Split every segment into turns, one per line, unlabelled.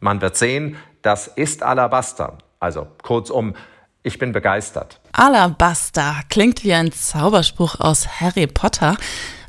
Man wird sehen, das ist Alabaster. Also kurzum, ich bin begeistert.
Alabaster klingt wie ein Zauberspruch aus Harry Potter.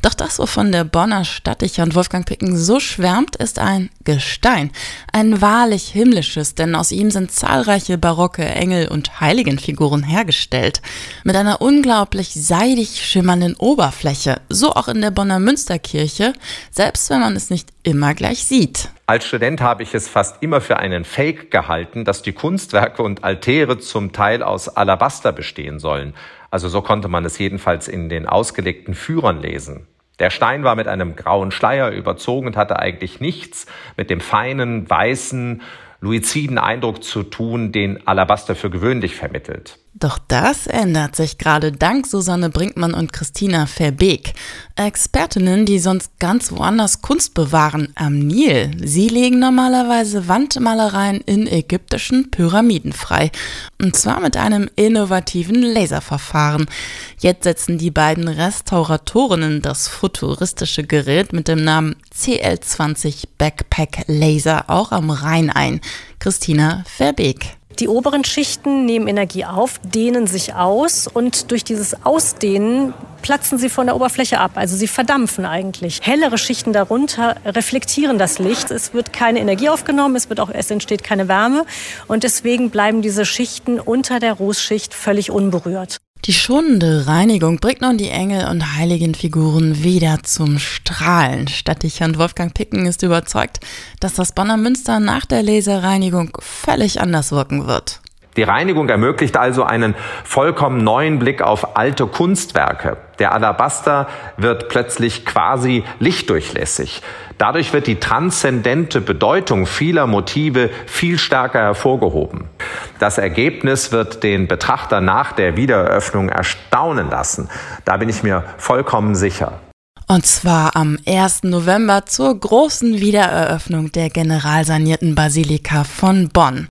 Doch das, wovon der Bonner Stadtdichter und Wolfgang Picken so schwärmt, ist ein Gestein. Ein wahrlich himmlisches, denn aus ihm sind zahlreiche barocke Engel und Heiligenfiguren hergestellt. Mit einer unglaublich seidig schimmernden Oberfläche. So auch in der Bonner Münsterkirche, selbst wenn man es nicht immer gleich sieht.
Als Student habe ich es fast immer für einen Fake gehalten, dass die Kunstwerke und Altäre zum Teil aus Alabaster bestehen sollen. Also so konnte man es jedenfalls in den ausgelegten Führern lesen. Der Stein war mit einem grauen Schleier überzogen und hatte eigentlich nichts mit dem feinen, weißen, luiziden Eindruck zu tun, den Alabaster für gewöhnlich vermittelt.
Doch das ändert sich gerade dank Susanne Brinkmann und Christina Verbeek. Expertinnen, die sonst ganz woanders Kunst bewahren, am Nil. Sie legen normalerweise Wandmalereien in ägyptischen Pyramiden frei. Und zwar mit einem innovativen Laserverfahren. Jetzt setzen die beiden Restauratorinnen das futuristische Gerät mit dem Namen CL20 Backpack Laser auch am Rhein ein. Christina Verbeek.
Die oberen Schichten nehmen Energie auf, dehnen sich aus und durch dieses Ausdehnen platzen sie von der Oberfläche ab. Also sie verdampfen eigentlich. Hellere Schichten darunter reflektieren das Licht. Es wird keine Energie aufgenommen, es, wird auch, es entsteht keine Wärme und deswegen bleiben diese Schichten unter der Rußschicht völlig unberührt.
Die schonende Reinigung bringt nun die Engel und heiligen Figuren wieder zum Strahlen. Stadtdichand Wolfgang Picken ist überzeugt, dass das Bonner Münster nach der Laserreinigung völlig anders wirken wird.
Die Reinigung ermöglicht also einen vollkommen neuen Blick auf alte Kunstwerke. Der Alabaster wird plötzlich quasi lichtdurchlässig. Dadurch wird die transzendente Bedeutung vieler Motive viel stärker hervorgehoben. Das Ergebnis wird den Betrachter nach der Wiedereröffnung erstaunen lassen. Da bin ich mir vollkommen sicher.
Und zwar am 1. November zur großen Wiedereröffnung der generalsanierten Basilika von Bonn.